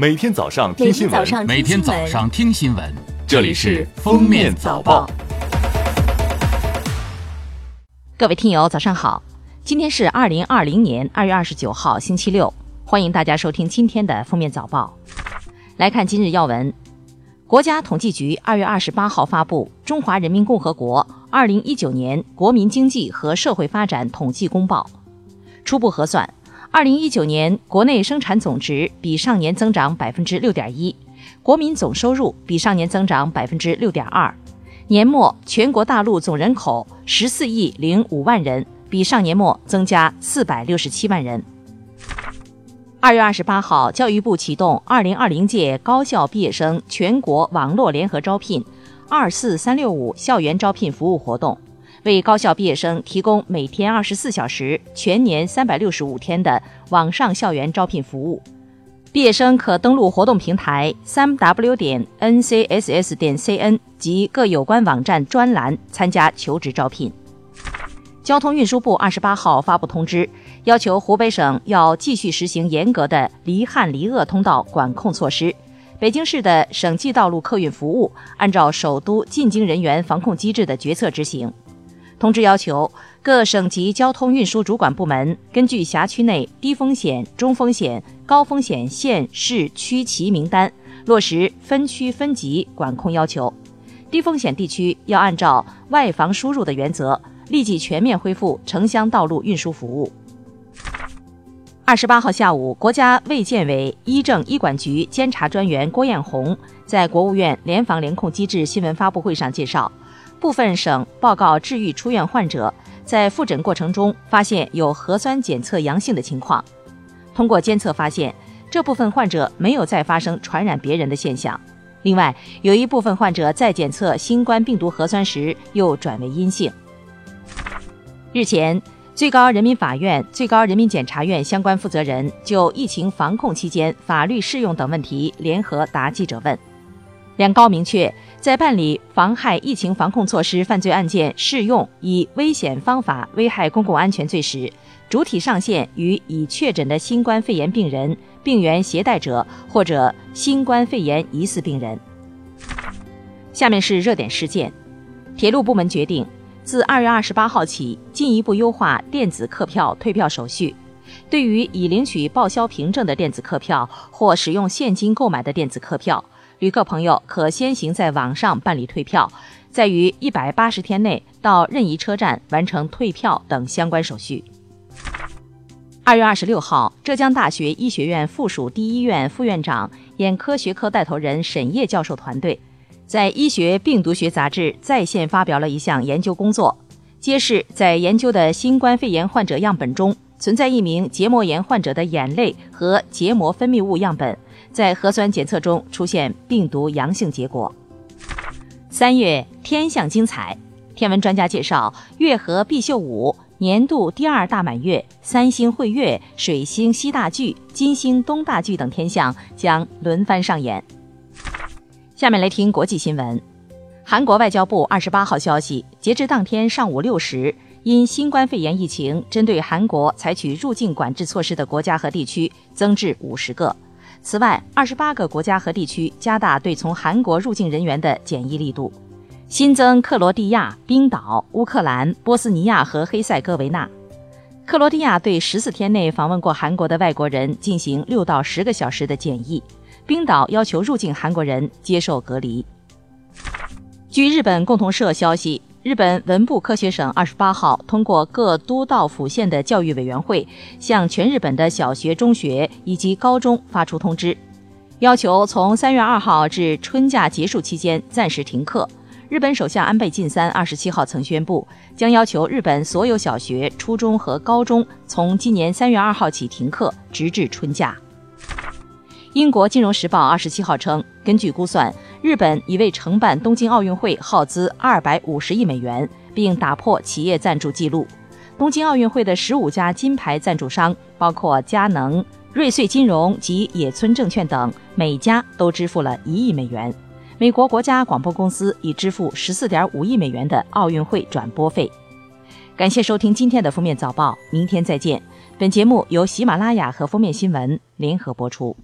每天早上听新闻，每天早上听新闻，这里是《封面早报》。各位听友，早上好！今天是二零二零年二月二十九号，星期六。欢迎大家收听今天的《封面早报》。来看今日要闻：国家统计局二月二十八号发布《中华人民共和国二零一九年国民经济和社会发展统计公报》，初步核算。二零一九年国内生产总值比上年增长百分之六点一，国民总收入比上年增长百分之六点二，年末全国大陆总人口十四亿零五万人，比上年末增加四百六十七万人。二月二十八号，教育部启动二零二零届高校毕业生全国网络联合招聘“二四三六五”校园招聘服务活动。为高校毕业生提供每天二十四小时、全年三百六十五天的网上校园招聘服务。毕业生可登录活动平台三 w 点 ncss 点 cn 及各有关网站专栏参加求职招聘。交通运输部二十八号发布通知，要求湖北省要继续实行严格的离汉离鄂通道管控措施。北京市的省际道路客运服务按照首都进京人员防控机制的决策执行。通知要求各省级交通运输主管部门根据辖区内低风险、中风险、高风险县市区旗名单，落实分区分级管控要求。低风险地区要按照外防输入的原则，立即全面恢复城乡道路运输服务。二十八号下午，国家卫健委医政医管局监察专员郭艳红在国务院联防联控机制新闻发布会上介绍。部分省报告治愈出院患者在复诊过程中发现有核酸检测阳性的情况，通过监测发现，这部分患者没有再发生传染别人的现象。另外，有一部分患者在检测新冠病毒核酸时又转为阴性。日前，最高人民法院、最高人民检察院相关负责人就疫情防控期间法律适用等问题联合答记者问。两高明确，在办理妨害疫情防控措施犯罪案件适用以危险方法危害公共安全罪时，主体上限与已确诊的新冠肺炎病人、病原携带者或者新冠肺炎疑似病人。下面是热点事件：铁路部门决定，自二月二十八号起，进一步优化电子客票退票手续。对于已领取报销凭证的电子客票或使用现金购买的电子客票，旅客朋友可先行在网上办理退票，再于一百八十天内到任意车站完成退票等相关手续。二月二十六号，浙江大学医学院附属第一医院副院长、眼科学科带头人沈烨教授团队，在《医学病毒学杂志》在线发表了一项研究工作，揭示在研究的新冠肺炎患者样本中，存在一名结膜炎患者的眼泪和结膜分泌物样本。在核酸检测中出现病毒阳性结果。三月天象精彩，天文专家介绍，月合必秀五年度第二大满月，三星会月、水星西大距、金星东大距等天象将轮番上演。下面来听国际新闻。韩国外交部二十八号消息，截至当天上午六时，因新冠肺炎疫情，针对韩国采取入境管制措施的国家和地区增至五十个。此外，二十八个国家和地区加大对从韩国入境人员的检疫力度，新增克罗地亚、冰岛、乌克兰、波斯尼亚和黑塞哥维那。克罗地亚对十四天内访问过韩国的外国人进行六到十个小时的检疫，冰岛要求入境韩国人接受隔离。据日本共同社消息。日本文部科学省二十八号通过各都道府县的教育委员会，向全日本的小学、中学以及高中发出通知，要求从三月二号至春假结束期间暂时停课。日本首相安倍晋三二十七号曾宣布，将要求日本所有小学、初中和高中从今年三月二号起停课，直至春假。英国金融时报二十七号称，根据估算。日本已为承办东京奥运会耗资二百五十亿美元，并打破企业赞助记录。东京奥运会的十五家金牌赞助商，包括佳能、瑞穗金融及野村证券等，每家都支付了一亿美元。美国国家广播公司已支付十四点五亿美元的奥运会转播费。感谢收听今天的封面早报，明天再见。本节目由喜马拉雅和封面新闻联合播出。